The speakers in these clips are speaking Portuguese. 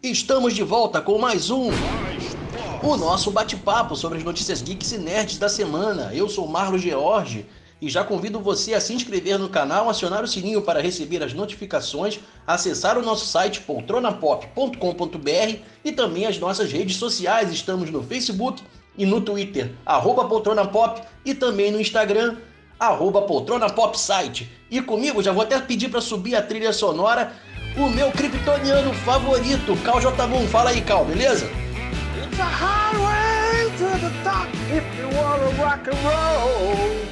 Estamos de volta com mais um. O nosso bate-papo sobre as notícias geeks e nerds da semana. Eu sou Marlo George e já convido você a se inscrever no canal, acionar o sininho para receber as notificações, acessar o nosso site poltronapop.com.br e também as nossas redes sociais. Estamos no Facebook e no Twitter, arroba poltronapop e também no Instagram, arroba poltronapopsite. E comigo, já vou até pedir para subir a trilha sonora, o meu kryptoniano favorito, Cal J1. Fala aí, Cal, beleza? It's a highway to the top if you wanna rock and roll.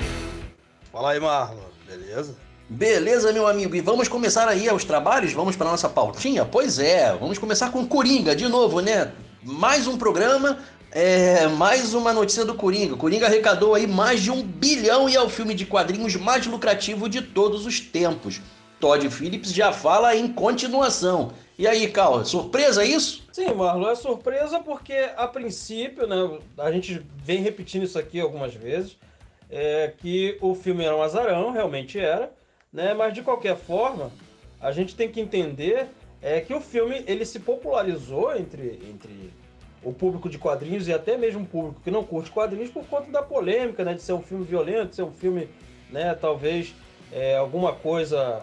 Fala aí, Marlon. Beleza? Beleza, meu amigo, e vamos começar aí os trabalhos? Vamos para nossa pautinha? Pois é, vamos começar com Coringa de novo, né? Mais um programa, é, mais uma notícia do Coringa. Coringa arrecadou aí mais de um bilhão e é o filme de quadrinhos mais lucrativo de todos os tempos. Todd Phillips já fala em continuação. E aí, Cal, surpresa isso? Sim, Marlon, é surpresa porque a princípio, né, a gente vem repetindo isso aqui algumas vezes, é, que o filme era um azarão, realmente era, né, mas de qualquer forma, a gente tem que entender é, que o filme ele se popularizou entre, entre o público de quadrinhos e até mesmo o público que não curte quadrinhos por conta da polêmica, né, de ser um filme violento, ser um filme, né, talvez é, alguma coisa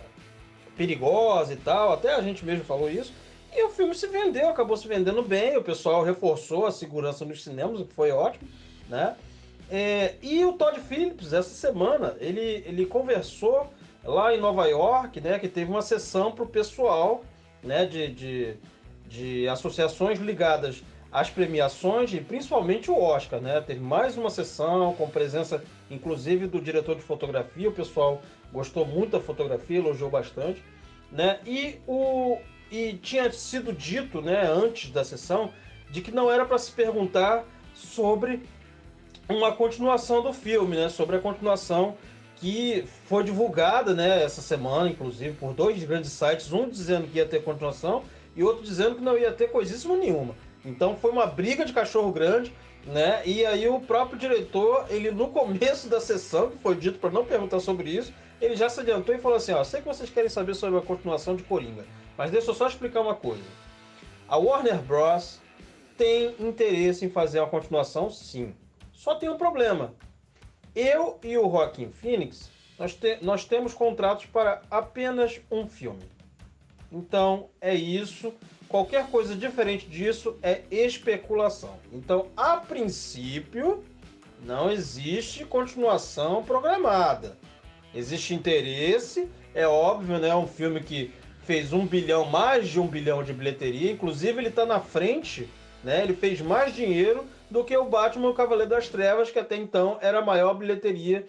perigosa e tal, até a gente mesmo falou isso. E o filme se vendeu, acabou se vendendo bem, o pessoal reforçou a segurança nos cinemas, o que foi ótimo, né? É, e o Todd Phillips, essa semana, ele, ele conversou lá em Nova York, né, que teve uma sessão para o pessoal né, de, de, de associações ligadas às premiações e principalmente o Oscar, né? Teve mais uma sessão com presença, inclusive, do diretor de fotografia. O pessoal gostou muito da fotografia, elogiou bastante, né? E o e tinha sido dito, né, antes da sessão, de que não era para se perguntar sobre uma continuação do filme, né? Sobre a continuação que foi divulgada, né, essa semana, inclusive, por dois grandes sites, um dizendo que ia ter continuação e outro dizendo que não ia ter coisíssima nenhuma. Então foi uma briga de cachorro grande, né? E aí o próprio diretor, ele no começo da sessão, que foi dito para não perguntar sobre isso, ele já se adiantou e falou assim: ó, sei que vocês querem saber sobre a continuação de Coringa, mas deixa eu só explicar uma coisa. A Warner Bros. tem interesse em fazer uma continuação, sim. Só tem um problema. Eu e o Joaquin Phoenix, nós, te nós temos contratos para apenas um filme. Então é isso. Qualquer coisa diferente disso é especulação. Então, a princípio, não existe continuação programada. Existe interesse, é óbvio, né? É um filme que fez um bilhão, mais de um bilhão de bilheteria. Inclusive, ele está na frente, né? Ele fez mais dinheiro do que o Batman o Cavaleiro das Trevas, que até então era a maior bilheteria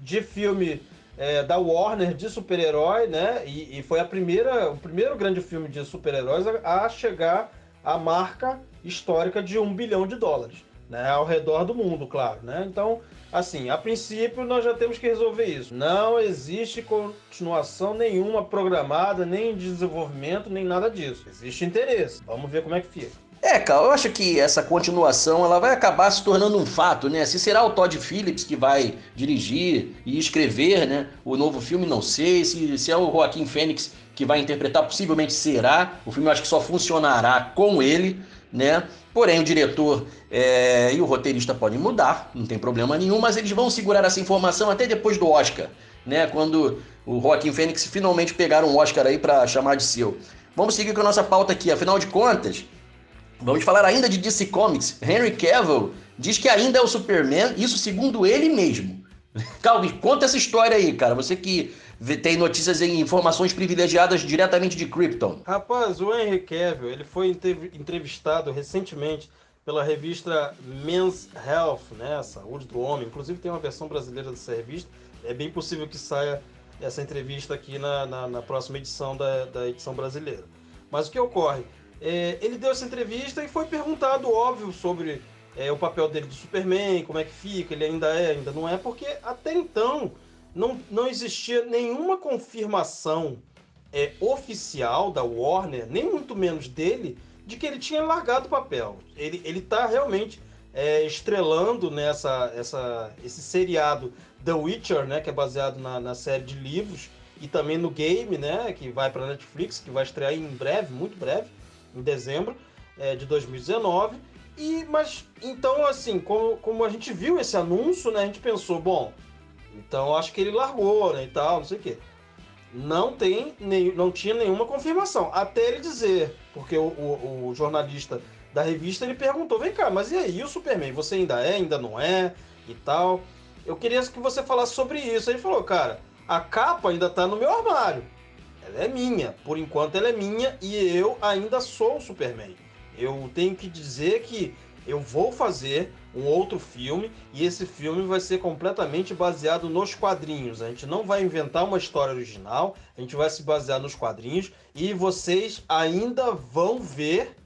de filme é, da Warner de super-herói, né? E, e, foi a primeira, o primeiro grande filme de super-heróis a, a, chegar à marca histórica de um bilhão de dólares, né? Ao redor do mundo, claro, né? Então, assim, a princípio nós já temos que resolver isso. Não existe continuação nenhuma programada, nem de desenvolvimento, nem nada disso. Existe interesse. Vamos ver como é que fica. É, cara, eu acho que essa continuação ela vai acabar se tornando um fato, né? Se será o Todd Phillips que vai dirigir e escrever, né, o novo filme, não sei. Se, se é o Joaquim Fênix que vai interpretar, possivelmente será. O filme eu acho que só funcionará com ele, né? Porém, o diretor é, e o roteirista podem mudar, não tem problema nenhum, mas eles vão segurar essa informação até depois do Oscar, né? Quando o Joaquim Fênix finalmente pegar um Oscar aí para chamar de seu. Vamos seguir com a nossa pauta aqui, afinal de contas. Vamos falar ainda de DC Comics. Henry Cavill diz que ainda é o Superman, isso segundo ele mesmo. Calvin, conta essa história aí, cara. Você que tem notícias e informações privilegiadas diretamente de Krypton. Rapaz, o Henry Cavill, ele foi entrevistado recentemente pela revista Men's Health, né, Saúde do Homem. Inclusive tem uma versão brasileira dessa revista. É bem possível que saia essa entrevista aqui na, na, na próxima edição da, da edição brasileira. Mas o que ocorre? É, ele deu essa entrevista e foi perguntado, óbvio, sobre é, o papel dele do Superman, como é que fica, ele ainda é, ainda não é, porque até então não, não existia nenhuma confirmação é, oficial da Warner, nem muito menos dele, de que ele tinha largado o papel. Ele, ele tá realmente é, estrelando nessa essa, esse seriado The Witcher, né, que é baseado na, na série de livros, e também no game, né, que vai para Netflix, que vai estrear em breve, muito breve em dezembro é, de 2019. E, mas, então, assim, como, como a gente viu esse anúncio, né, a gente pensou, bom, então acho que ele largou, né, e tal, não sei o quê. Não tem, nem, não tinha nenhuma confirmação, até ele dizer, porque o, o, o jornalista da revista ele perguntou, vem cá, mas e aí, o Superman, você ainda é, ainda não é, e tal. Eu queria que você falasse sobre isso. Ele falou, cara, a capa ainda tá no meu armário. Ela é minha, por enquanto ela é minha e eu ainda sou o Superman. Eu tenho que dizer que eu vou fazer um outro filme e esse filme vai ser completamente baseado nos quadrinhos. A gente não vai inventar uma história original, a gente vai se basear nos quadrinhos e vocês ainda vão ver,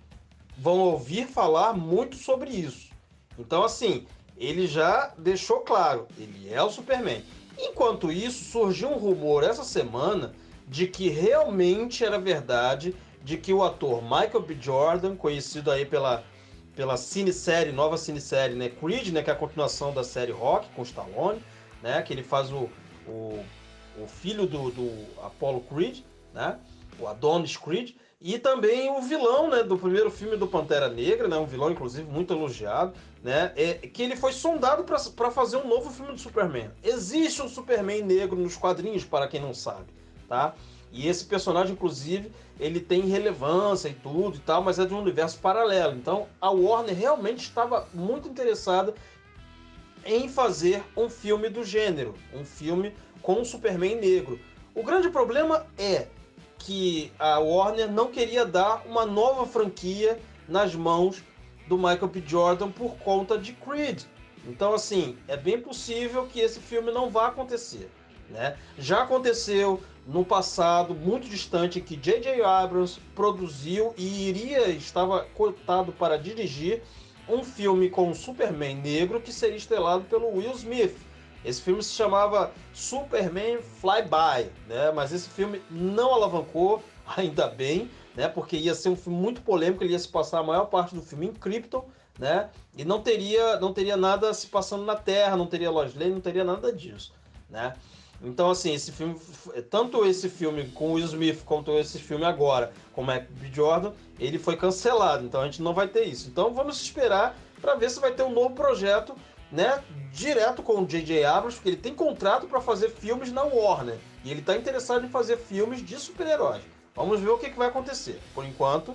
vão ouvir falar muito sobre isso. Então, assim, ele já deixou claro, ele é o Superman. Enquanto isso, surgiu um rumor essa semana de que realmente era verdade de que o ator Michael B. Jordan, conhecido aí pela, pela cinesérie, nova cinesérie, né, Creed, né, que é a continuação da série Rock, com Stallone, né, que ele faz o, o, o filho do, do Apollo Creed, né, o Adonis Creed, e também o vilão né, do primeiro filme do Pantera Negra, né, um vilão, inclusive, muito elogiado, né, é, que ele foi sondado para fazer um novo filme do Superman. Existe um Superman negro nos quadrinhos, para quem não sabe, tá? E esse personagem, inclusive, ele tem relevância e tudo e tal, mas é de um universo paralelo. Então, a Warner realmente estava muito interessada em fazer um filme do gênero, um filme com um Superman negro. O grande problema é que a Warner não queria dar uma nova franquia nas mãos do Michael B. Jordan por conta de Creed. Então, assim, é bem possível que esse filme não vá acontecer. Né? Já aconteceu no passado muito distante que J.J. Abrams produziu e iria estava cotado para dirigir um filme com um Superman negro que seria estrelado pelo Will Smith. Esse filme se chamava Superman Flyby, né? Mas esse filme não alavancou, ainda bem, né? Porque ia ser um filme muito polêmico, ele ia se passar a maior parte do filme em Krypton, né? E não teria, não teria nada se passando na Terra, não teria Lois Lane, não teria nada disso, né? Então, assim, esse filme, tanto esse filme com o Will Smith quanto esse filme agora com o B. Jordan, ele foi cancelado. Então a gente não vai ter isso. Então vamos esperar para ver se vai ter um novo projeto, né, direto com o J.J. Abrams, porque ele tem contrato para fazer filmes na Warner e ele está interessado em fazer filmes de super-heróis. Vamos ver o que, que vai acontecer. Por enquanto,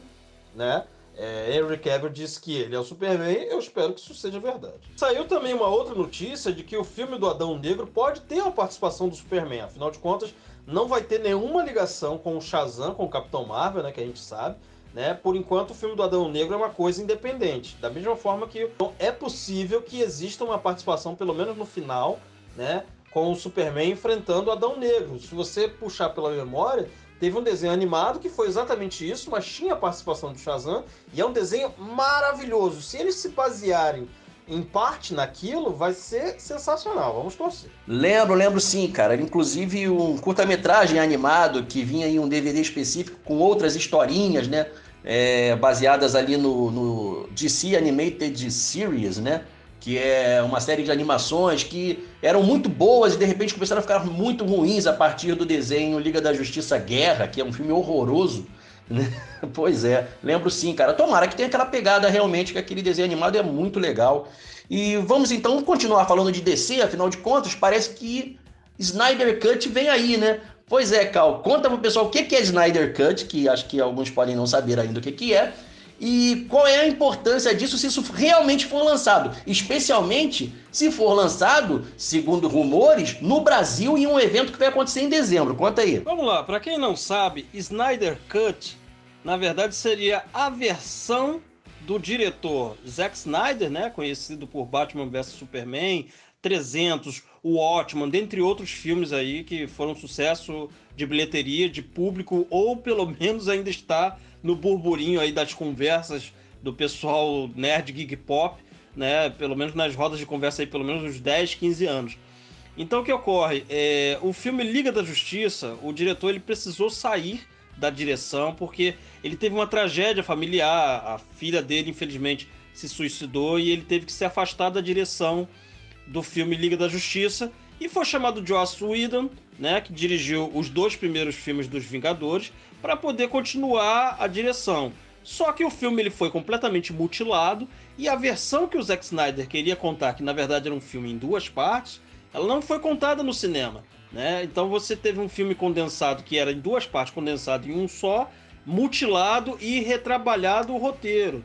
né? É, Henry Cavill disse que ele é o Superman, eu espero que isso seja verdade. Saiu também uma outra notícia de que o filme do Adão Negro pode ter a participação do Superman, afinal de contas, não vai ter nenhuma ligação com o Shazam, com o Capitão Marvel, né, que a gente sabe. Né? Por enquanto, o filme do Adão Negro é uma coisa independente. Da mesma forma que então, é possível que exista uma participação, pelo menos no final, né, com o Superman enfrentando o Adão Negro. Se você puxar pela memória, Teve um desenho animado que foi exatamente isso, mas tinha a participação do Shazam e é um desenho maravilhoso. Se eles se basearem em parte naquilo, vai ser sensacional. Vamos torcer. Lembro, lembro sim, cara. Inclusive um curta-metragem animado que vinha em um DVD específico com outras historinhas, né? É, baseadas ali no, no DC Animated Series, né? Que é uma série de animações que eram muito boas e de repente começaram a ficar muito ruins a partir do desenho Liga da Justiça Guerra, que é um filme horroroso. Né? Pois é, lembro sim, cara. Tomara que tenha aquela pegada realmente, que aquele desenho animado é muito legal. E vamos então continuar falando de DC, afinal de contas, parece que Snyder Cut vem aí, né? Pois é, Cal, conta pro pessoal o que é Snyder Cut, que acho que alguns podem não saber ainda o que é, e qual é a importância disso se isso realmente for lançado, especialmente se for lançado, segundo rumores, no Brasil em um evento que vai acontecer em dezembro. Conta aí. Vamos lá, para quem não sabe, Snyder Cut, na verdade seria a versão do diretor Zack Snyder, né, conhecido por Batman vs Superman, 300, o Watchmen, dentre outros filmes aí que foram sucesso de bilheteria, de público, ou pelo menos ainda está no burburinho aí das conversas do pessoal nerd geek pop, né? Pelo menos nas rodas de conversa aí, pelo menos uns 10, 15 anos. Então o que ocorre? É, o filme Liga da Justiça, o diretor ele precisou sair da direção porque ele teve uma tragédia familiar, a filha dele infelizmente se suicidou e ele teve que se afastar da direção do filme Liga da Justiça e foi chamado Joss Whedon, né, que dirigiu os dois primeiros filmes dos Vingadores, para poder continuar a direção. Só que o filme ele foi completamente mutilado e a versão que o Zack Snyder queria contar, que na verdade era um filme em duas partes, ela não foi contada no cinema. Né? Então você teve um filme condensado que era em duas partes, condensado em um só, mutilado e retrabalhado o roteiro.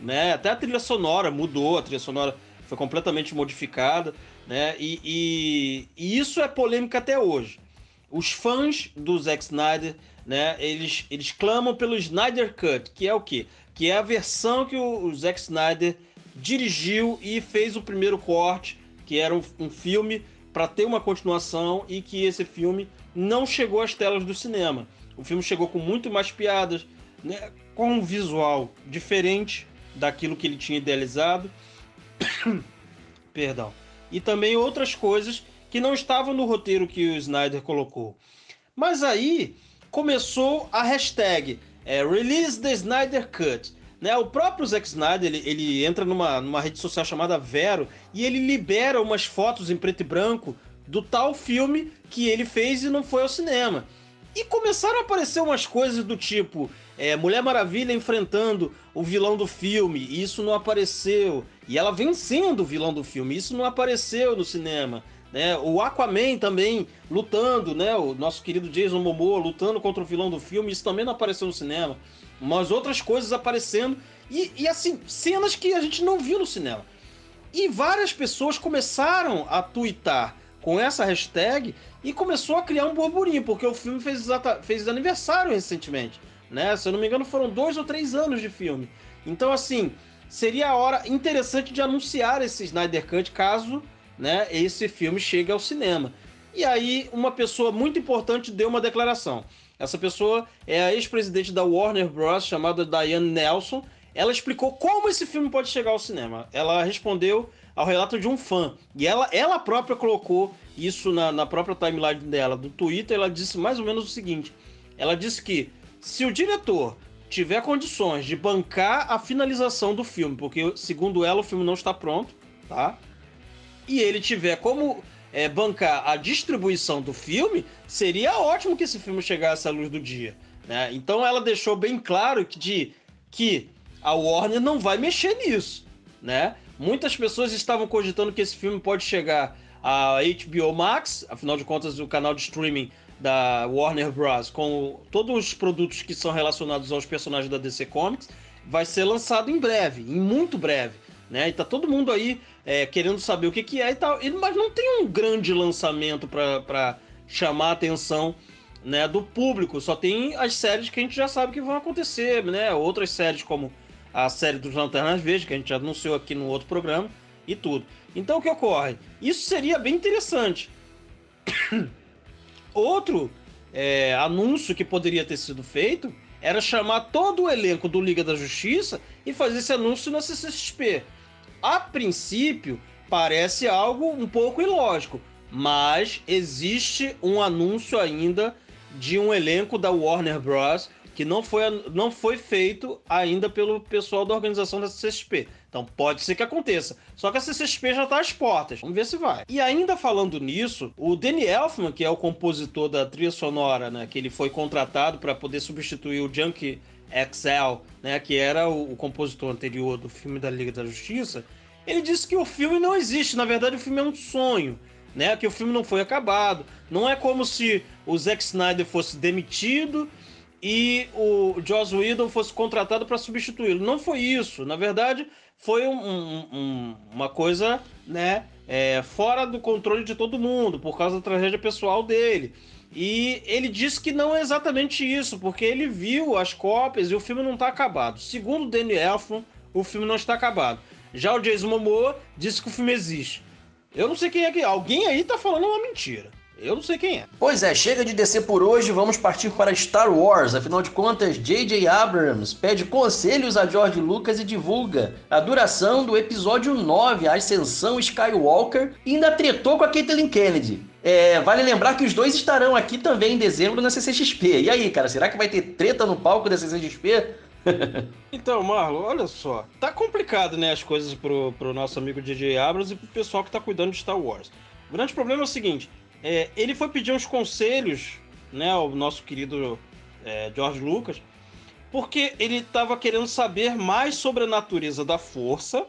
Né? Até a trilha sonora mudou, a trilha sonora foi completamente modificada, né? E, e, e, isso é polêmica até hoje. Os fãs do Zack Snyder, né? Eles, eles clamam pelo Snyder Cut, que é o quê? Que é a versão que o, o Zack Snyder dirigiu e fez o primeiro corte, que era um, um filme para ter uma continuação e que esse filme não chegou às telas do cinema. O filme chegou com muito mais piadas, né? com um visual diferente daquilo que ele tinha idealizado. Perdão. E também outras coisas que não estavam no roteiro que o Snyder colocou. Mas aí começou a hashtag é, Release the Snyder Cut. Né? O próprio Zack Snyder ele, ele entra numa, numa rede social chamada Vero e ele libera umas fotos em preto e branco do tal filme que ele fez e não foi ao cinema. E começaram a aparecer umas coisas do tipo é, Mulher Maravilha enfrentando o vilão do filme, e isso não apareceu. E ela vencendo o vilão do filme, isso não apareceu no cinema. Né? O Aquaman também lutando, né? O nosso querido Jason Momoa lutando contra o vilão do filme, isso também não apareceu no cinema. Mas outras coisas aparecendo. E, e assim, cenas que a gente não viu no cinema. E várias pessoas começaram a twittar com essa hashtag e começou a criar um burburinho, porque o filme fez, exata, fez aniversário recentemente né? Se eu não me engano, foram dois ou três anos de filme. Então, assim, seria a hora interessante de anunciar esse Snyder Cut caso né, esse filme chegue ao cinema. E aí, uma pessoa muito importante deu uma declaração. Essa pessoa é a ex-presidente da Warner Bros., chamada Diane Nelson. Ela explicou como esse filme pode chegar ao cinema. Ela respondeu ao relato de um fã. E ela, ela própria colocou isso na, na própria timeline dela, do Twitter. Ela disse mais ou menos o seguinte: ela disse que se o diretor tiver condições de bancar a finalização do filme, porque segundo ela o filme não está pronto, tá? E ele tiver como é, bancar a distribuição do filme, seria ótimo que esse filme chegasse à luz do dia. Né? Então ela deixou bem claro que, de, que a Warner não vai mexer nisso. Né? Muitas pessoas estavam cogitando que esse filme pode chegar a HBO Max, afinal de contas o canal de streaming da Warner Bros. com todos os produtos que são relacionados aos personagens da DC Comics, vai ser lançado em breve, em muito breve. Né? E tá todo mundo aí é, querendo saber o que, que é e tal. Mas não tem um grande lançamento para chamar a atenção né, do público. Só tem as séries que a gente já sabe que vão acontecer, né? Outras séries como a série dos Lanternas Verdes, que a gente já anunciou aqui no outro programa, e tudo. Então o que ocorre? Isso seria bem interessante. Outro é, anúncio que poderia ter sido feito era chamar todo o elenco do Liga da Justiça e fazer esse anúncio na CCXP. A princípio, parece algo um pouco ilógico, mas existe um anúncio ainda de um elenco da Warner Bros que não foi, não foi feito ainda pelo pessoal da organização da CCXP. Então pode ser que aconteça. Só que a CCXP já está às portas. Vamos ver se vai. E ainda falando nisso, o Danny Elfman, que é o compositor da trilha sonora, né, que ele foi contratado para poder substituir o Junkie XL, né, que era o, o compositor anterior do filme da Liga da Justiça, ele disse que o filme não existe. Na verdade, o filme é um sonho. Né, que o filme não foi acabado. Não é como se o Zack Snyder fosse demitido e o Joss Whedon fosse contratado para substituí-lo. Não foi isso. Na verdade, foi um, um, uma coisa né, é, fora do controle de todo mundo, por causa da tragédia pessoal dele. E ele disse que não é exatamente isso, porque ele viu as cópias e o filme não está acabado. Segundo Danny Elfman, o filme não está acabado. Já o Jason Momoa disse que o filme existe. Eu não sei quem é que. Alguém aí está falando uma mentira. Eu não sei quem é. Pois é, chega de descer por hoje, vamos partir para Star Wars. Afinal de contas, J.J. Abrams pede conselhos a George Lucas e divulga a duração do episódio 9, a Ascensão Skywalker, e ainda tretou com a Caitlyn Kennedy. É, vale lembrar que os dois estarão aqui também em dezembro na CCXP. E aí, cara, será que vai ter treta no palco da CCXP? então, Marlon, olha só. Tá complicado, né, as coisas pro, pro nosso amigo J.J. Abrams e pro pessoal que tá cuidando de Star Wars. O grande problema é o seguinte: é, ele foi pedir uns conselhos, né, ao nosso querido é, George Lucas, porque ele estava querendo saber mais sobre a natureza da força,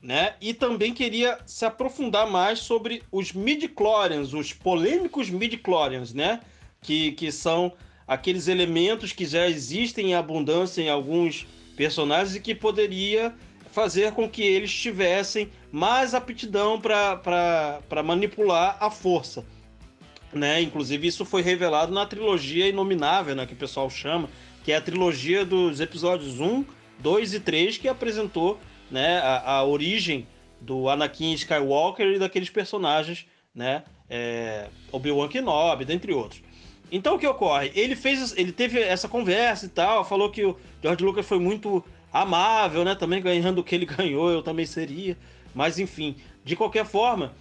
né? E também queria se aprofundar mais sobre os midi-chlorians, os polêmicos midi-chlorians, né? Que, que são aqueles elementos que já existem em abundância em alguns personagens e que poderia fazer com que eles tivessem mais aptidão para manipular a força. Né? Inclusive, isso foi revelado na trilogia Inominável, né, que o pessoal chama, que é a trilogia dos episódios 1, 2 e 3, que apresentou né, a, a origem do Anakin Skywalker e daqueles personagens, né, é, Obi-Wan Kenobi, dentre outros. Então o que ocorre? Ele fez, ele teve essa conversa e tal, falou que o George Lucas foi muito amável, né? Também ganhando o que ele ganhou, eu também seria. Mas enfim, de qualquer forma,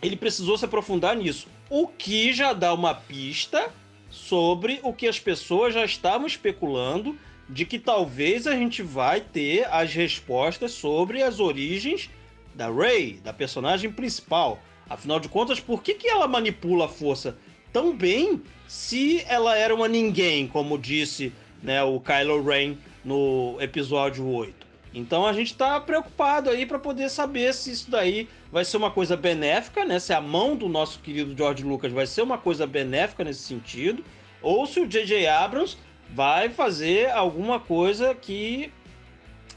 ele precisou se aprofundar nisso. O que já dá uma pista sobre o que as pessoas já estavam especulando de que talvez a gente vai ter as respostas sobre as origens da Rey, da personagem principal. Afinal de contas, por que, que ela manipula a força tão bem se ela era uma ninguém, como disse né, o Kylo Ren no episódio 8. Então a gente está preocupado aí para poder saber se isso daí vai ser uma coisa benéfica, né? Se a mão do nosso querido George Lucas vai ser uma coisa benéfica nesse sentido, ou se o J.J. Abrams vai fazer alguma coisa que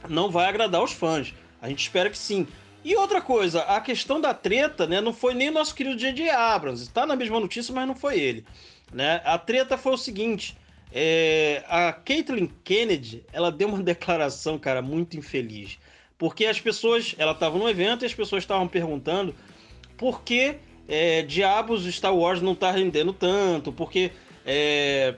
não vai agradar os fãs. A gente espera que sim. E outra coisa, a questão da treta, né? Não foi nem o nosso querido J.J. Abrams. Está na mesma notícia, mas não foi ele. Né? A treta foi o seguinte: é, a Caitlyn Kennedy, ela deu uma declaração, cara, muito infeliz. Porque as pessoas, ela estava no evento e as pessoas estavam perguntando por que é, diabos Star Wars não está rendendo tanto, porque é,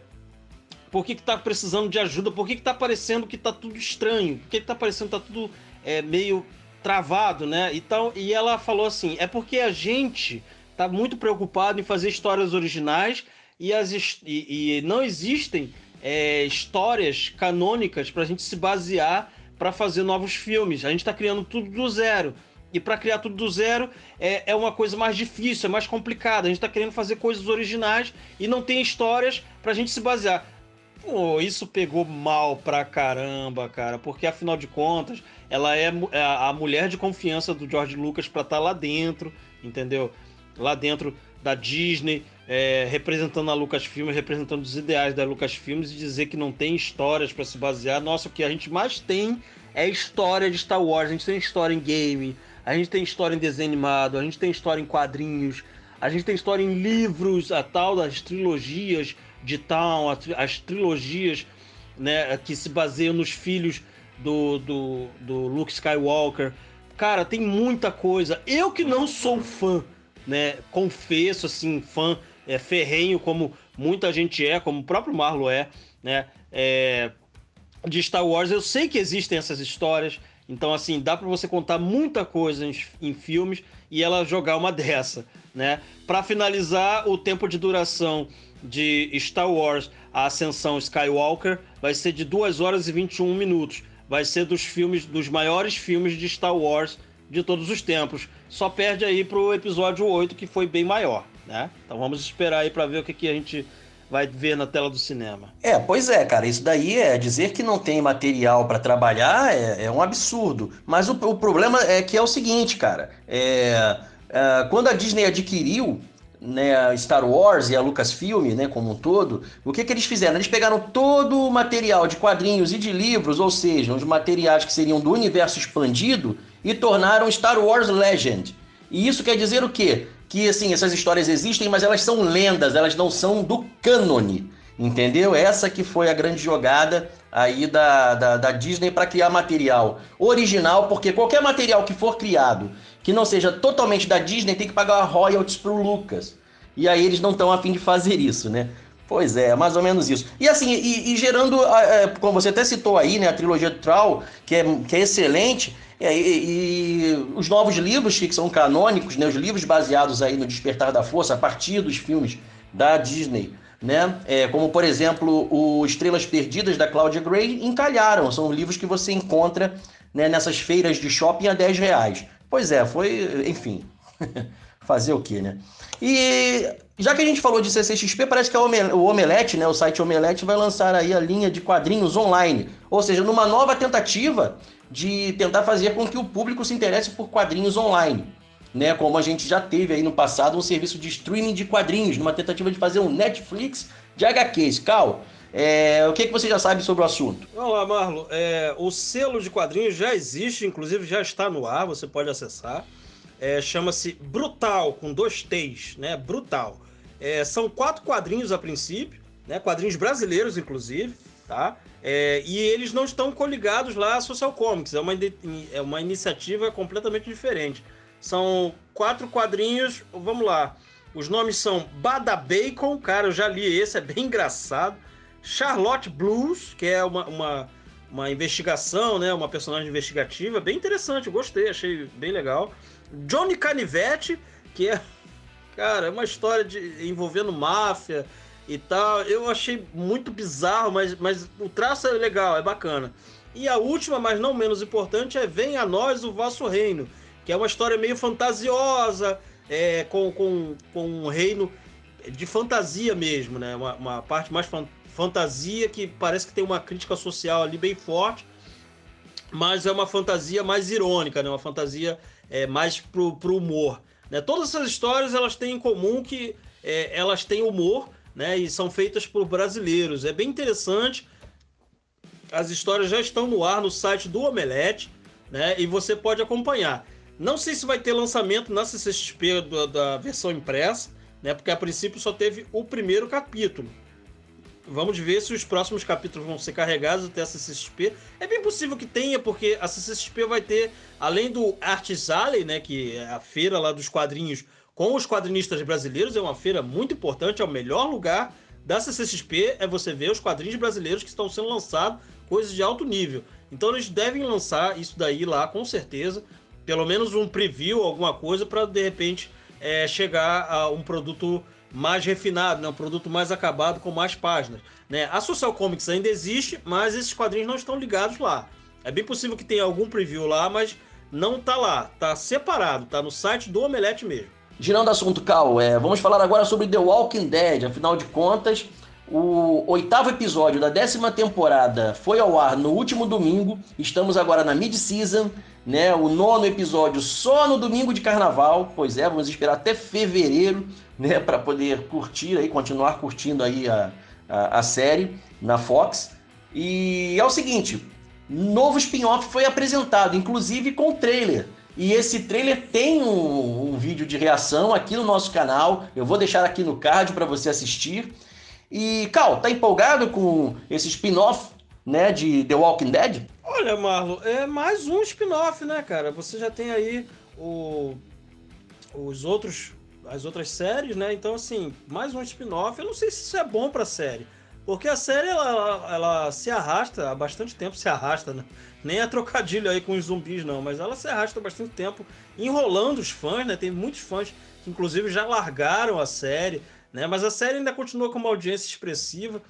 por que, que tá precisando de ajuda, por que, que tá parecendo que tá tudo estranho, por que, que tá parecendo que tá tudo é, meio travado, né? Então, e ela falou assim: é porque a gente tá muito preocupado em fazer histórias originais e, as, e, e não existem é, histórias canônicas para a gente se basear para fazer novos filmes. A gente está criando tudo do zero. E para criar tudo do zero é, é uma coisa mais difícil, é mais complicada. A gente está querendo fazer coisas originais e não tem histórias para a gente se basear. Pô, isso pegou mal pra caramba, cara, porque afinal de contas, ela é, é a mulher de confiança do George Lucas para estar tá lá dentro, entendeu? Lá dentro da Disney, é, representando a Lucasfilm, representando os ideais da Lucasfilm e dizer que não tem histórias para se basear. Nossa, o que a gente mais tem é história de Star Wars. A gente tem história em game, a gente tem história em desenho animado, a gente tem história em quadrinhos, a gente tem história em livros, a tal das trilogias de Town, as trilogias né, que se baseiam nos filhos do, do, do Luke Skywalker. Cara, tem muita coisa. Eu que não sou fã, né? Confesso, assim, fã é, ferrenho, como muita gente é, como o próprio Marlo é, né? É, de Star Wars, eu sei que existem essas histórias, então assim, dá para você contar muita coisa em, em, filmes e ela jogar uma dessa, né? Para finalizar, o tempo de duração de Star Wars A Ascensão Skywalker vai ser de 2 horas e 21 minutos. Vai ser dos filmes, dos maiores filmes de Star Wars de todos os tempos. Só perde aí pro episódio 8, que foi bem maior né? Então vamos esperar aí para ver o que, que a gente vai ver na tela do cinema. É, pois é, cara, isso daí é dizer que não tem material para trabalhar é, é, um absurdo. Mas o, o, problema é que é o seguinte, cara, é, é, quando a Disney adquiriu né, a Star Wars e a Lucasfilm, né, como um todo, o que, que eles fizeram? Eles pegaram todo o material de quadrinhos e de livros, ou seja, os materiais que seriam do universo expandido, e tornaram Star Wars Legend. E isso quer dizer o quê? que assim, essas histórias existem, mas elas são lendas, elas não são do cânone, entendeu? Essa que foi a grande jogada aí da, da, da Disney para criar material original, porque qualquer material que for criado que não seja totalmente da Disney tem que pagar royalties pro Lucas. E aí eles não estão afim de fazer isso, né? Pois é, mais ou menos isso. E assim, e, e gerando, é, como você até citou aí, né, a trilogia do Troll, que é, que é excelente, é, e, e, os novos livros que são canônicos, né, os livros baseados aí no Despertar da Força, a partir dos filmes da Disney, né, é, como por exemplo o Estrelas Perdidas da Claudia Gray, encalharam. São livros que você encontra né, nessas feiras de shopping a 10 reais. Pois é, foi, enfim, fazer o que, né? E Já que a gente falou de CCXP, parece que o Omelete, né, o site Omelete, vai lançar aí a linha de quadrinhos online. Ou seja, numa nova tentativa de tentar fazer com que o público se interesse por quadrinhos online. Né, como a gente já teve aí no passado um serviço de streaming de quadrinhos, numa tentativa de fazer um Netflix de HQs. Cal, é, o que, que você já sabe sobre o assunto? Vamos lá, Marlon. É, o selo de quadrinhos já existe, inclusive já está no ar, você pode acessar. É, Chama-se Brutal, com dois T's, né? Brutal. É, são quatro quadrinhos a princípio, né? Quadrinhos brasileiros, inclusive, tá? É, e eles não estão coligados lá à Social Comics. É uma, é uma iniciativa completamente diferente. São quatro quadrinhos. Vamos lá. Os nomes são Bada Bacon, cara, eu já li esse, é bem engraçado. Charlotte Blues, que é uma, uma, uma investigação, né? Uma personagem investigativa, bem interessante, gostei, achei bem legal. Johnny Canivete, que é Cara, é uma história de, envolvendo máfia e tal. Eu achei muito bizarro, mas, mas o traço é legal, é bacana. E a última, mas não menos importante, é Vem a Nós o Vosso Reino, que é uma história meio fantasiosa, é, com, com, com um reino de fantasia mesmo, né? Uma, uma parte mais fan fantasia que parece que tem uma crítica social ali bem forte, mas é uma fantasia mais irônica, né? Uma fantasia é, mais pro, pro humor. Né? Todas essas histórias elas têm em comum que é, elas têm humor né? e são feitas por brasileiros. É bem interessante. As histórias já estão no ar no site do Omelete né? e você pode acompanhar. Não sei se vai ter lançamento na CCXP da, da versão impressa, né? porque a princípio só teve o primeiro capítulo. Vamos ver se os próximos capítulos vão ser carregados até a CCXP. É bem possível que tenha, porque a CCXP vai ter, além do Arts Alley, né, que é a feira lá dos quadrinhos com os quadrinistas brasileiros, é uma feira muito importante, é o melhor lugar da CCXP, é você ver os quadrinhos brasileiros que estão sendo lançados, coisas de alto nível. Então eles devem lançar isso daí lá, com certeza, pelo menos um preview, alguma coisa, para de repente é, chegar a um produto mais refinado, né? um produto mais acabado com mais páginas. Né? A Social Comics ainda existe, mas esses quadrinhos não estão ligados lá. É bem possível que tenha algum preview lá, mas não tá lá, tá separado, tá no site do Omelete mesmo. Girando assunto, Cal, é, vamos falar agora sobre The Walking Dead. Afinal de contas, o oitavo episódio da décima temporada foi ao ar no último domingo. Estamos agora na mid-season, né? O nono episódio só no domingo de carnaval. Pois é, vamos esperar até fevereiro, né? Para poder curtir aí, continuar curtindo aí a, a, a, série na Fox. E é o seguinte: novo spin-off foi apresentado, inclusive com trailer. E esse trailer tem um, um vídeo de reação aqui no nosso canal. Eu vou deixar aqui no card para você assistir. E, Cal, tá empolgado com esse spin-off, né, de The Walking Dead? Olha, Marlon, é mais um spin-off, né, cara? Você já tem aí o, os outros, as outras séries, né? Então, assim, mais um spin-off. Eu não sei se isso é bom pra série. Porque a série, ela, ela, se arrasta há bastante tempo, se arrasta, né? Nem é trocadilho aí com os zumbis, não, mas ela se arrasta bastante tempo, enrolando os fãs, né? Tem muitos fãs que, inclusive, já largaram a série. Né? Mas a série ainda continua com uma audiência expressiva,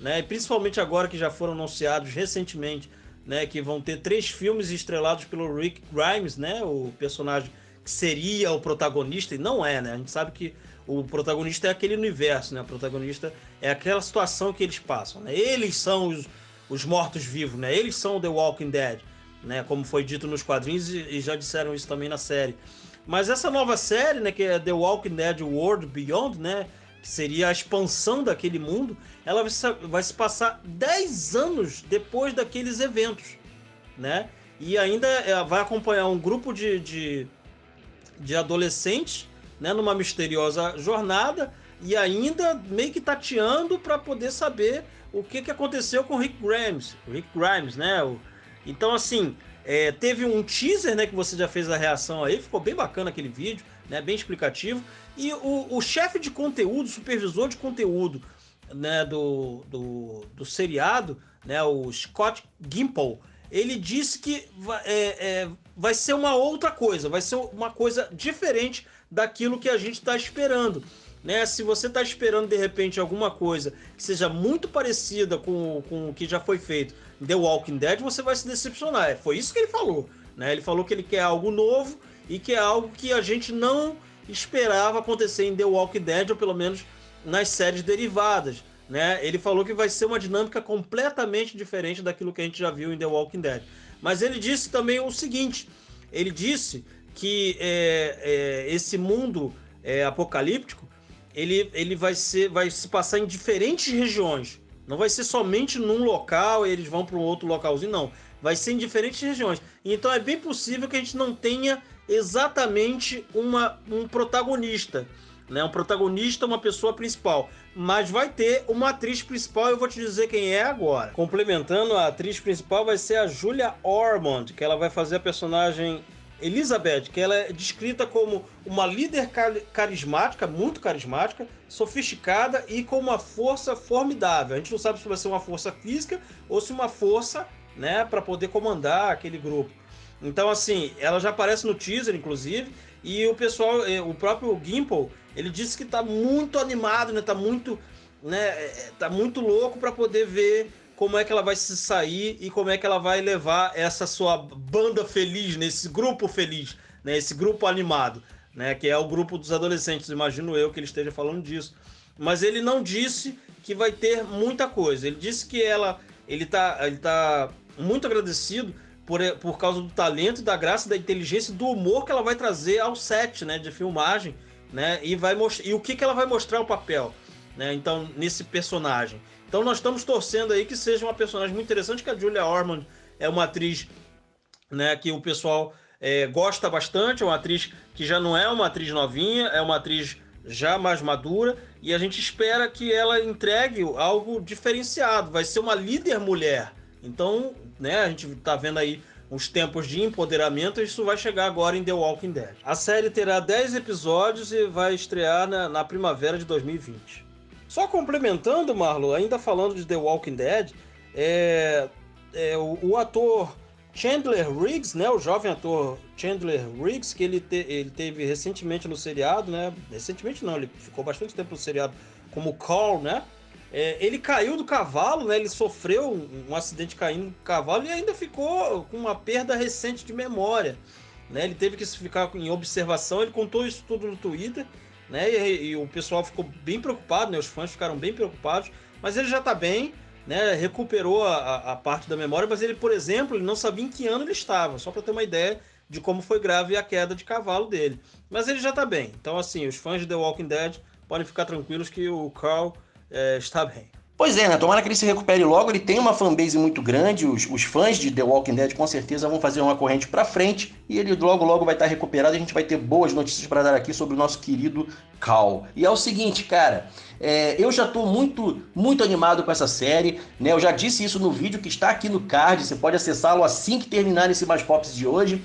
né? E principalmente agora que já foram anunciados recentemente, né? Que vão ter três filmes estrelados pelo Rick Grimes, né? O personagem que seria o protagonista e não é, né? A gente sabe que o protagonista é aquele universo, né? O protagonista é aquela situação que eles passam, né? Eles são os, os mortos-vivos, né? Eles são The Walking Dead, né? Como foi dito nos quadrinhos e, já disseram isso também na série. Mas essa nova série, né? Que é The Walking Dead World Beyond, né? que seria a expansão daquele mundo, ela vai se passar 10 anos depois daqueles eventos, né? E ainda é, vai acompanhar um grupo de, de, de adolescentes, né, numa misteriosa jornada e ainda meio que tateando para poder saber o que, que aconteceu com o Rick Grimes, o Rick Grimes, né? O, então assim, é, teve um teaser, né, que você já fez a reação aí, ficou bem bacana aquele vídeo, né, bem explicativo. E o, o chefe de conteúdo, supervisor de conteúdo né, do, do, do seriado, né, o Scott Gimple, ele disse que vai, é, é, vai ser uma outra coisa, vai ser uma coisa diferente daquilo que a gente está esperando. Né? Se você está esperando de repente alguma coisa que seja muito parecida com, com o que já foi feito em The Walking Dead, você vai se decepcionar. Foi isso que ele falou. Né? Ele falou que ele quer algo novo e que é algo que a gente não esperava acontecer em The Walking Dead, ou pelo menos nas séries derivadas. Né? Ele falou que vai ser uma dinâmica completamente diferente daquilo que a gente já viu em The Walking Dead. Mas ele disse também o seguinte: ele disse que é, é, esse mundo é, apocalíptico ele, ele vai, ser, vai se passar em diferentes regiões. Não vai ser somente num local e eles vão para um outro localzinho, não. Vai ser em diferentes regiões. Então é bem possível que a gente não tenha exatamente uma, um protagonista. Né? Um protagonista, uma pessoa principal. Mas vai ter uma atriz principal, eu vou te dizer quem é agora. Complementando, a atriz principal vai ser a Julia Ormond, que ela vai fazer a personagem Elizabeth, que ela é descrita como uma líder carismática, muito carismática, sofisticada e com uma força formidável. A gente não sabe se vai ser uma força física ou se uma força, né, para poder comandar aquele grupo. Então, assim, ela já aparece no teaser, inclusive, e o pessoal, eh, o próprio Gimple, ele disse que tá muito animado, né, tá muito, né, eh, tá muito louco para poder ver como é que ela vai se sair e como é que ela vai levar essa sua banda feliz, nesse grupo feliz, né, esse grupo animado, né, que é o grupo dos adolescentes, imagino eu que ele esteja falando disso. Mas ele não disse que vai ter muita coisa. Ele disse que ela, ele tá, ele tá muito agradecido por, por causa do talento, da graça, da inteligência, do humor que ela vai trazer ao set, né, de filmagem, né, e vai e o que que ela vai mostrar o papel, né, então nesse personagem. Então nós estamos torcendo aí que seja uma personagem muito interessante, que a Julia Ormond é uma atriz né, que o pessoal é, gosta bastante, é uma atriz que já não é uma atriz novinha, é uma atriz já mais madura, e a gente espera que ela entregue algo diferenciado. Vai ser uma líder mulher. Então, né, a gente está vendo aí os tempos de empoderamento, isso vai chegar agora em The Walking Dead. A série terá 10 episódios e vai estrear na, na primavera de 2020. Só complementando, Marlo, ainda falando de The Walking Dead, é, é o, o, ator Chandler Riggs, né, o jovem ator Chandler Riggs, que ele, te, ele teve recentemente no seriado, né, recentemente não, ele ficou bastante tempo no seriado como Carl, né, é, ele caiu do cavalo, né, ele sofreu um, um acidente caindo do cavalo e ainda ficou com uma perda recente de memória, né, ele teve que ficar em observação, ele contou isso tudo no Twitter, né? E, e, o pessoal ficou bem preocupado, né? Os fãs ficaram bem preocupados, mas ele já está bem, né? Recuperou a, a, parte da memória, mas ele, por exemplo, ele não sabia em que ano ele estava, só para ter uma ideia de como foi grave a queda de cavalo dele. Mas ele já está bem. Então, assim, os fãs de The Walking Dead podem ficar tranquilos que o Carl é, está bem. Pois é, né? Tomara que ele se recupere logo. Ele tem uma fanbase muito grande. Os, os fãs de The Walking Dead com certeza vão fazer uma corrente para frente. E ele logo, logo vai estar recuperado. E a gente vai ter boas notícias para dar aqui sobre o nosso querido Cal. E é o seguinte, cara. É, eu já estou muito, muito animado com essa série. Né? Eu já disse isso no vídeo que está aqui no card. Você pode acessá-lo assim que terminar esse Mais Pops de hoje.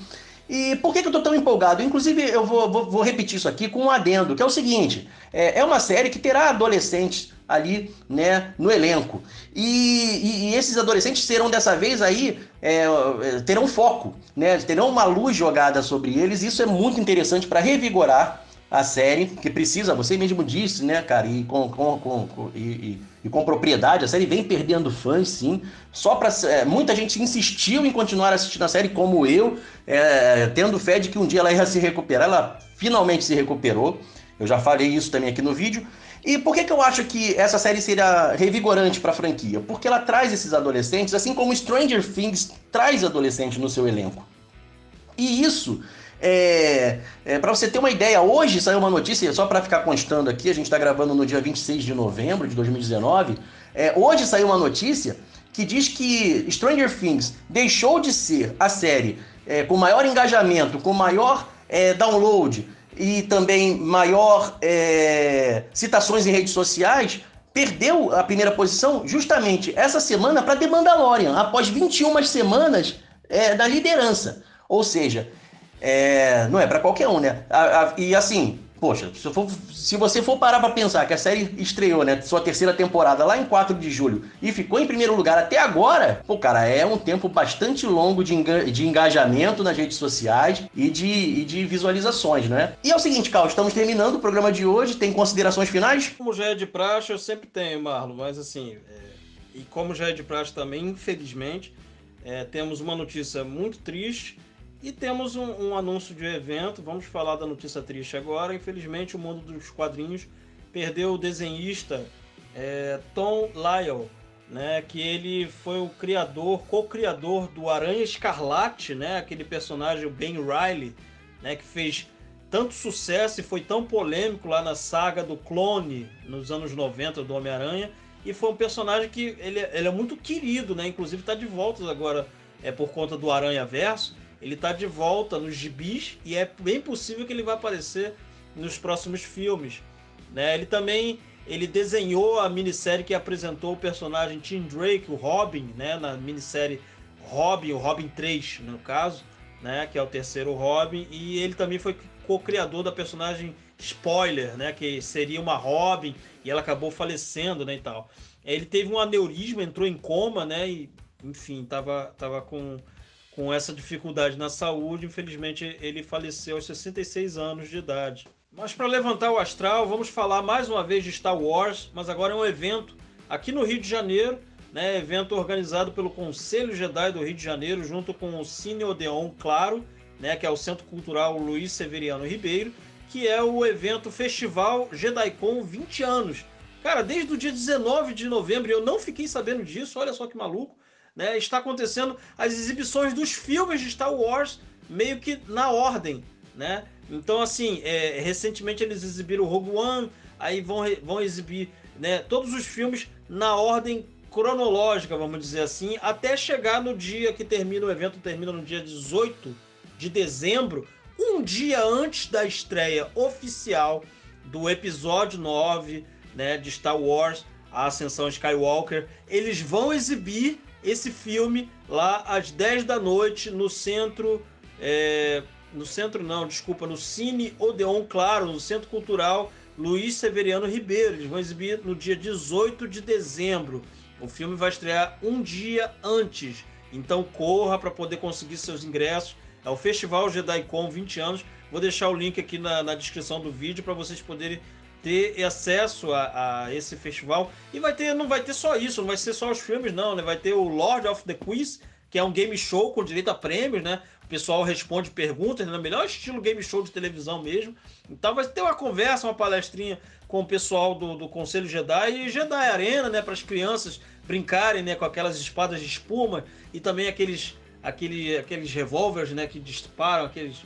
E por que, que eu estou tão empolgado? Inclusive, eu vou, vou, vou, repetir isso aqui com um adendo, que é o seguinte: é, é uma série que terá adolescentes ali né, no elenco. E, e, e esses adolescentes serão dessa vez aí, é, terão foco, né, terão uma luz jogada sobre eles. Isso é muito interessante para revigorar a série, que precisa, você mesmo disse, né, cara, e com, com, com e, e, com propriedade, a série vem perdendo fãs, sim. Só para é, muita gente insistiu em continuar assistindo a série, como eu, é, tendo fé de que um dia ela ia se recuperar. Ela finalmente se recuperou. Eu já falei isso também aqui no vídeo. E por que, que eu acho que essa série seria revigorante para a franquia? Porque ela traz esses adolescentes, assim como Stranger Things traz adolescentes no seu elenco. E isso, é, é para você ter uma ideia, hoje saiu uma notícia, só para ficar constando aqui, a gente está gravando no dia 26 de novembro de 2019. É, hoje saiu uma notícia que diz que Stranger Things deixou de ser a série é, com maior engajamento, com maior é, download e também maior é, citações em redes sociais, perdeu a primeira posição justamente essa semana para The Mandalorian, após 21 semanas é, da liderança. Ou seja, é, não é para qualquer um, né? A, a, e assim, Poxa, se, for, se você for parar para pensar que a série estreou, né, sua terceira temporada lá em 4 de julho e ficou em primeiro lugar até agora, pô, cara, é um tempo bastante longo de, de engajamento nas redes sociais e de, e de visualizações, né? E é o seguinte, Carl, estamos terminando o programa de hoje, tem considerações finais? Como já é de praxe, eu sempre tenho, Marlon, mas assim, é... e como já é de praxe também, infelizmente, é, temos uma notícia muito triste, E temos um, um, anúncio de evento, vamos falar da notícia triste agora. Infelizmente, o mundo dos quadrinhos perdeu o desenhista é, Tom Lyle, né, que ele foi o criador, co-criador do Aranha Escarlate, né, aquele personagem Ben Riley, né, que fez tanto sucesso e foi tão polêmico lá na saga do clone nos anos 90 do Homem-Aranha. E foi um personagem que ele, ele é muito querido, né? Inclusive está de volta agora é por conta do Aranha Verso. Ele está de volta nos gibis e é bem possível que ele vai aparecer nos próximos filmes. Né? Ele também ele desenhou a minissérie que apresentou o personagem Tim Drake, o Robin, né? na minissérie Robin, o Robin 3 no caso, né? que é o terceiro Robin, e ele também foi co-criador da personagem Spoiler, né? que seria uma Robin e ela acabou falecendo né? e tal. Ele teve um aneurisma, entrou em coma, né? E, enfim, tava, tava com com essa dificuldade na saúde. Infelizmente, ele faleceu aos 66 anos de idade. Mas para levantar o astral, vamos falar mais uma vez de Star Wars, mas agora é um evento aqui no Rio de Janeiro, né? Evento organizado pelo Conselho Jedi do Rio de Janeiro, junto com o Cine Odeon Claro, né? Que é o Centro Cultural Luiz Severiano Ribeiro, que é o evento Festival JediCon 20 anos. Cara, desde o dia 19 de novembro, eu não fiquei sabendo disso, olha só que maluco né, está acontecendo as exibições dos filmes de Star Wars meio que na ordem, né? Então, assim, é, recentemente eles exibiram Rogue One, aí vão, vão exibir né, todos os filmes na ordem cronológica, vamos dizer assim, até chegar no dia que termina o evento, termina no dia 18 de dezembro, um dia antes da estreia oficial do episódio 9 né, de Star Wars, A Ascensão Skywalker. Eles vão exibir esse filme lá às 10 da noite no centro. É, no centro não, desculpa, no Cine Odeon Claro, no Centro Cultural Luiz Severiano Ribeiro. Eles vão exibir no dia 18 de dezembro. O filme vai estrear um dia antes. Então corra para poder conseguir seus ingressos. É o Festival JediCon 20 anos. Vou deixar o link aqui na, na descrição do vídeo para vocês poderem ter acesso a, a, esse festival. E vai ter, não vai ter só isso, não vai ser só os filmes, não, né? Vai ter o Lord of the Quiz, que é um game show com direito a prêmios, né? O pessoal responde perguntas, no né? melhor estilo game show de televisão mesmo. Então vai ter uma conversa, uma palestrinha com o pessoal do, do Conselho Jedi e Jedi Arena, né? Para as crianças brincarem, né? Com aquelas espadas de espuma e também aqueles, aquele, aqueles revólveres, né? Que disparam, aqueles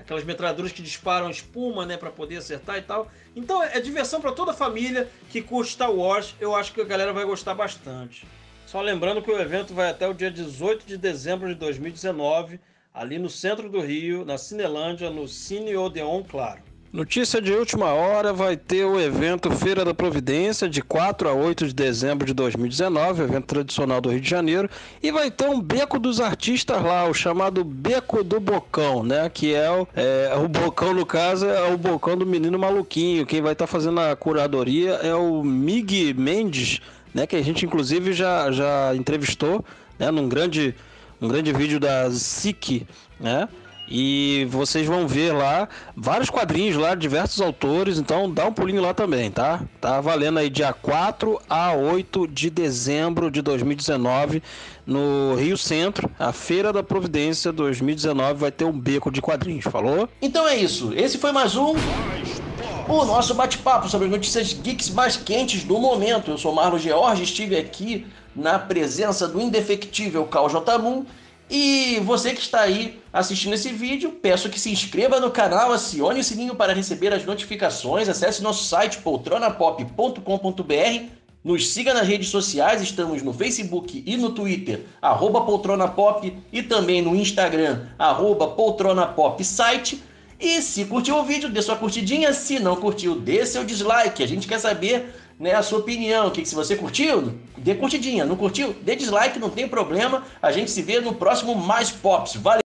aquelas metralhadoras que disparam espuma, né, para poder acertar e tal. Então é diversão para toda a família que curte Star Wars. Eu acho que a galera vai gostar bastante. Só lembrando que o evento vai até o dia 18 de dezembro de 2019, ali no centro do Rio, na Cinelândia, no Cine Odeon Claro. Notícia de última hora: vai ter o evento Feira da Providência de 4 a 8 de dezembro de 2019, evento tradicional do Rio de Janeiro, e vai ter um beco dos artistas lá, o chamado Beco do Bocão, né? Que é o, é, o Bocão, no caso, é o Bocão do Menino Maluquinho. Quem vai estar tá fazendo a curadoria é o Mig Mendes, né? Que a gente inclusive já, já entrevistou, né? Num grande, um grande vídeo da SIC, né? E vocês vão ver lá vários quadrinhos lá, diversos autores, então dá um pulinho lá também, tá? Tá valendo aí dia 4 a 8 de dezembro de 2019 no Rio Centro, a Feira da Providência 2019 vai ter um beco de quadrinhos, falou? Então é isso, esse foi mais um o nosso bate-papo sobre as notícias geeks mais quentes do momento. Eu sou Marlon George, estive aqui na presença do indefectível Carl J. Moon e você que está aí assistindo esse vídeo, peço que se inscreva no canal, acione o sininho para receber as notificações, acesse nosso site poltronapop.com.br, nos siga nas redes sociais, estamos no Facebook e no Twitter, arroba poltronapop, e também no Instagram, arroba poltronapopsite. E se curtiu o vídeo, dê sua curtidinha, se não curtiu, dê seu dislike, a gente quer saber né, a sua opinião. Que, se você curtiu, dê curtidinha. Não curtiu? Dê dislike, não tem problema. A gente se vê no próximo Mais Pops. Valeu!